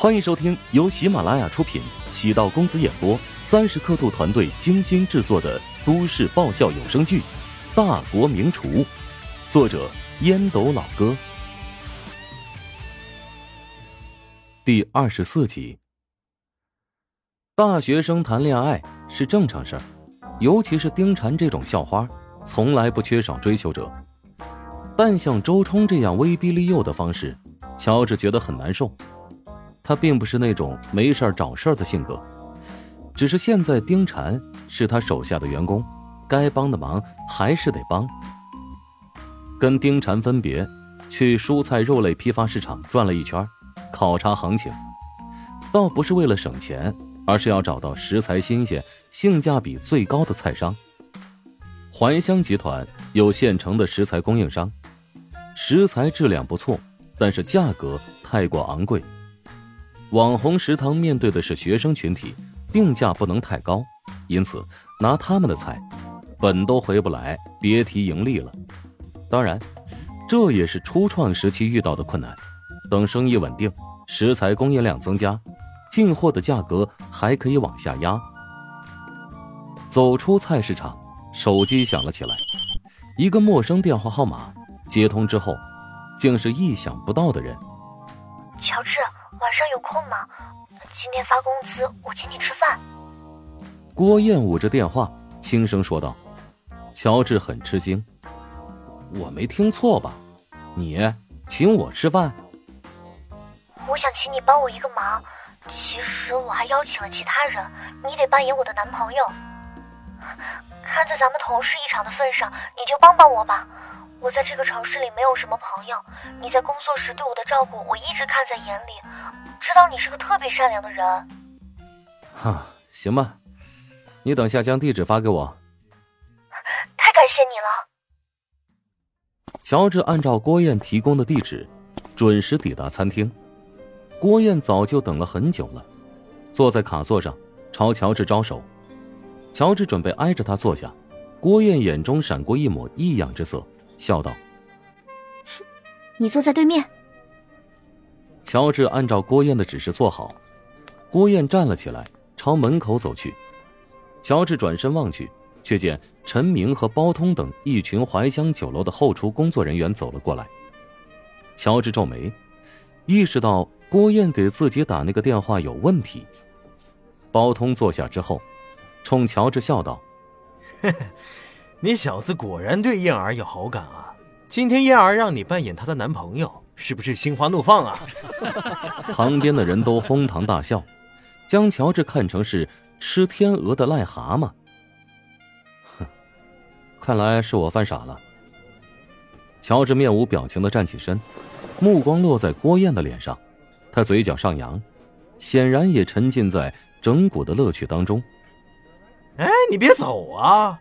欢迎收听由喜马拉雅出品、喜道公子演播、三十刻度团队精心制作的都市爆笑有声剧《大国名厨》，作者烟斗老哥，第二十四集。大学生谈恋爱是正常事儿，尤其是丁婵这种校花，从来不缺少追求者。但像周冲这样威逼利诱的方式，乔治觉得很难受。他并不是那种没事找事儿的性格，只是现在丁婵是他手下的员工，该帮的忙还是得帮。跟丁婵分别，去蔬菜肉类批发市场转了一圈，考察行情，倒不是为了省钱，而是要找到食材新鲜、性价比最高的菜商。怀乡集团有现成的食材供应商，食材质量不错，但是价格太过昂贵。网红食堂面对的是学生群体，定价不能太高，因此拿他们的菜，本都回不来，别提盈利了。当然，这也是初创时期遇到的困难。等生意稳定，食材供应量增加，进货的价格还可以往下压。走出菜市场，手机响了起来，一个陌生电话号码，接通之后，竟是意想不到的人。乔治。晚上有空吗？今天发工资，我请你吃饭。郭燕捂着电话，轻声说道。乔治很吃惊，我没听错吧？你请我吃饭？我想请你帮我一个忙，其实我还邀请了其他人，你得扮演我的男朋友。看在咱们同事一场的份上，你就帮帮我吧。我在这个城市里没有什么朋友，你在工作时对我的照顾，我一直看在眼里，知道你是个特别善良的人。哈，行吧，你等下将地址发给我。太感谢你了。乔治按照郭燕提供的地址，准时抵达餐厅。郭燕早就等了很久了，坐在卡座上，朝乔治招手。乔治准备挨着他坐下，郭燕眼中闪过一抹异样之色。笑道：“你坐在对面。”乔治按照郭燕的指示坐好，郭燕站了起来，朝门口走去。乔治转身望去，却见陈明和包通等一群怀乡酒楼的后厨工作人员走了过来。乔治皱眉，意识到郭燕给自己打那个电话有问题。包通坐下之后，冲乔治笑道：“嘿嘿。”你小子果然对燕儿有好感啊！今天燕儿让你扮演她的男朋友，是不是心花怒放啊？旁边的人都哄堂大笑，将乔治看成是吃天鹅的癞蛤蟆。哼，看来是我犯傻了。乔治面无表情的站起身，目光落在郭燕的脸上，他嘴角上扬，显然也沉浸在整蛊的乐趣当中。哎，你别走啊！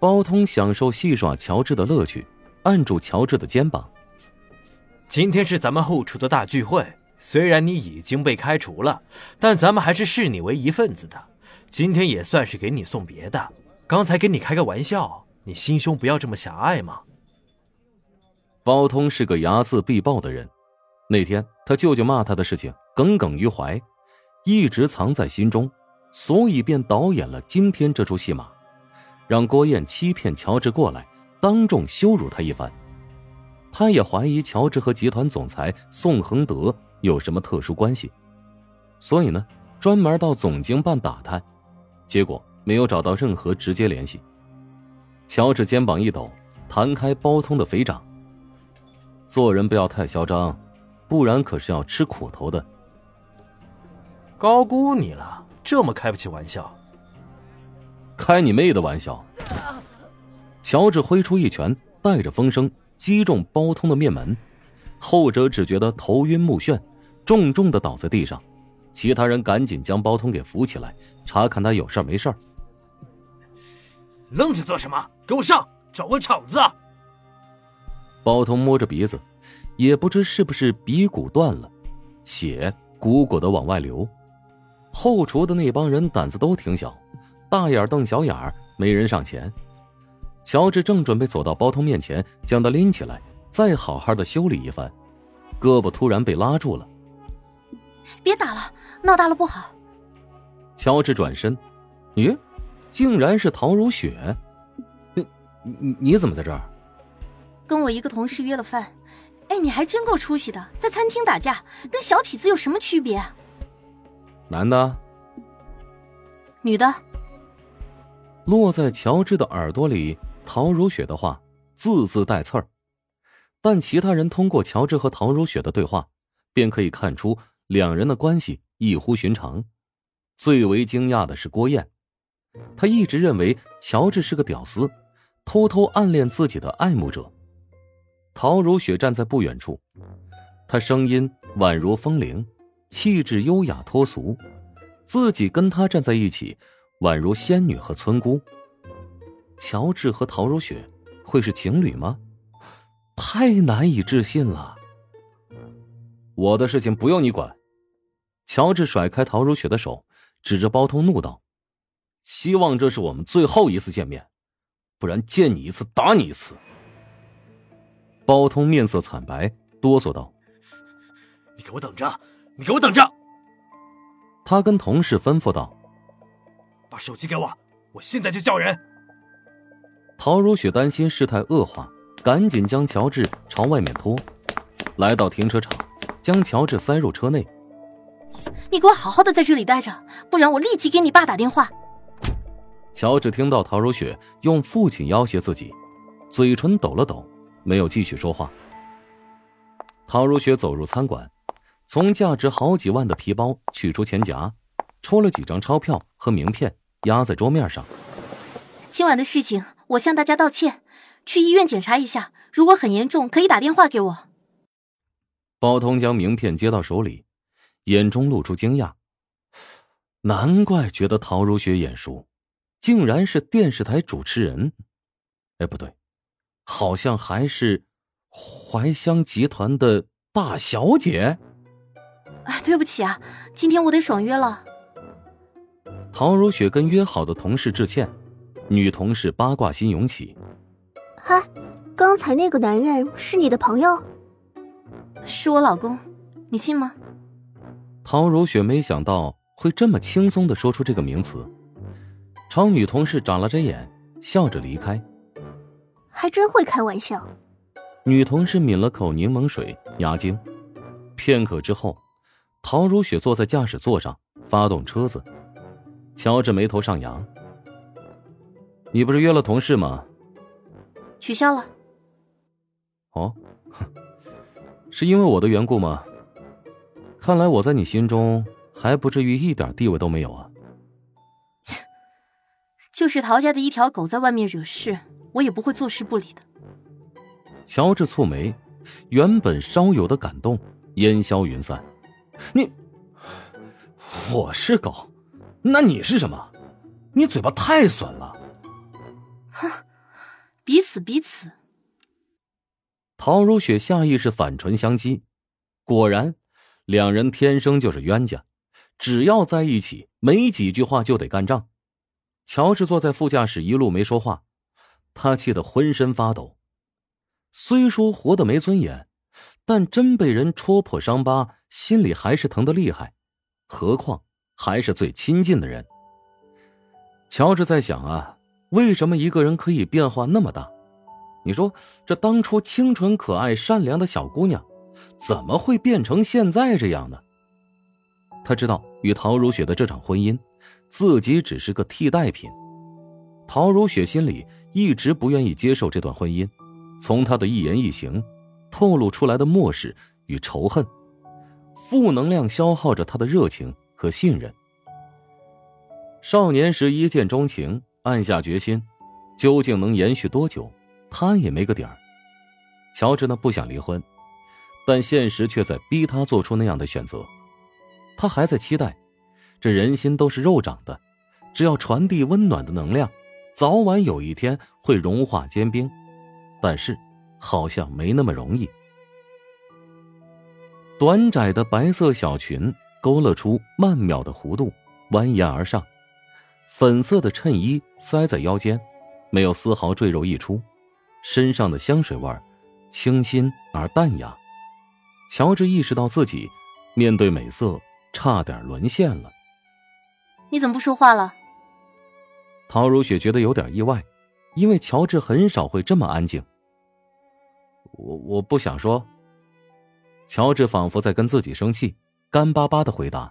包通享受戏耍乔治的乐趣，按住乔治的肩膀。今天是咱们后厨的大聚会，虽然你已经被开除了，但咱们还是视你为一份子的。今天也算是给你送别的。刚才跟你开个玩笑，你心胸不要这么狭隘嘛。包通是个睚眦必报的人，那天他舅舅骂他的事情耿耿于怀，一直藏在心中，所以便导演了今天这出戏码。让郭燕欺骗乔治过来，当众羞辱他一番。他也怀疑乔治和集团总裁宋恒德有什么特殊关系，所以呢，专门到总经办打探，结果没有找到任何直接联系。乔治肩膀一抖，弹开包通的肥掌。做人不要太嚣张，不然可是要吃苦头的。高估你了，这么开不起玩笑。开你妹的玩笑！乔治挥出一拳，带着风声击中包通的面门，后者只觉得头晕目眩，重重的倒在地上。其他人赶紧将包通给扶起来，查看他有事没事愣着做什么？给我上，找个场子！包通摸着鼻子，也不知是不是鼻骨断了，血鼓鼓的往外流。后厨的那帮人胆子都挺小。大眼瞪小眼儿，没人上前。乔治正准备走到包通面前，将他拎起来，再好好的修理一番，胳膊突然被拉住了。别打了，闹大了不好。乔治转身，咦，竟然是陶如雪。你你你怎么在这儿？跟我一个同事约了饭。哎，你还真够出息的，在餐厅打架，跟小痞子有什么区别？男的，女的。落在乔治的耳朵里，陶如雪的话字字带刺儿，但其他人通过乔治和陶如雪的对话，便可以看出两人的关系异乎寻常。最为惊讶的是郭燕，他一直认为乔治是个屌丝，偷偷暗恋自己的爱慕者。陶如雪站在不远处，她声音宛如风铃，气质优雅脱俗。自己跟她站在一起，宛如仙女和村姑。乔治和陶如雪会是情侣吗？太难以置信了。我的事情不用你管。乔治甩开陶如雪的手，指着包通怒道：“希望这是我们最后一次见面，不然见你一次打你一次。”包通面色惨白，哆嗦道：“你给我等着！你给我等着！”他跟同事吩咐道：“把手机给我，我现在就叫人。”陶如雪担心事态恶化，赶紧将乔治朝外面拖，来到停车场，将乔治塞入车内。“你给我好好的在这里待着，不然我立即给你爸打电话。”乔治听到陶如雪用父亲要挟自己，嘴唇抖了抖。没有继续说话。陶如雪走入餐馆，从价值好几万的皮包取出钱夹，抽了几张钞票和名片，压在桌面上。今晚的事情，我向大家道歉。去医院检查一下，如果很严重，可以打电话给我。包通将名片接到手里，眼中露出惊讶。难怪觉得陶如雪眼熟，竟然是电视台主持人。哎，不对。好像还是怀香集团的大小姐。哎，对不起啊，今天我得爽约了。陶如雪跟约好的同事致歉，女同事八卦心涌起。嗨，刚才那个男人是你的朋友？是我老公，你信吗？陶如雪没想到会这么轻松的说出这个名词，朝女同事眨了眨眼，笑着离开。还真会开玩笑。女同事抿了口柠檬水压惊，片刻之后，陶如雪坐在驾驶座上发动车子。乔治眉头上扬：“你不是约了同事吗？”取消了。哦，是因为我的缘故吗？看来我在你心中还不至于一点地位都没有啊。就是陶家的一条狗在外面惹事。我也不会坐视不理的。乔治蹙眉，原本稍有的感动烟消云散。你，我是狗，那你是什么？你嘴巴太损了。哼，彼此彼此。陶如雪下意识反唇相讥，果然，两人天生就是冤家，只要在一起，没几句话就得干仗。乔治坐在副驾驶，一路没说话。他气得浑身发抖，虽说活得没尊严，但真被人戳破伤疤，心里还是疼得厉害。何况还是最亲近的人。乔治在想啊，为什么一个人可以变化那么大？你说这当初清纯可爱、善良的小姑娘，怎么会变成现在这样呢？他知道，与陶如雪的这场婚姻，自己只是个替代品。陶如雪心里。一直不愿意接受这段婚姻，从他的一言一行，透露出来的漠视与仇恨，负能量消耗着他的热情和信任。少年时一见钟情，暗下决心，究竟能延续多久，他也没个底儿。乔治呢不想离婚，但现实却在逼他做出那样的选择。他还在期待，这人心都是肉长的，只要传递温暖的能量。早晚有一天会融化坚冰，但是好像没那么容易。短窄的白色小裙勾勒出曼妙的弧度，蜿蜒而上；粉色的衬衣塞在腰间，没有丝毫赘肉溢出。身上的香水味清新而淡雅。乔治意识到自己面对美色差点沦陷了。你怎么不说话了？陶如雪觉得有点意外，因为乔治很少会这么安静。我我不想说。乔治仿佛在跟自己生气，干巴巴的回答。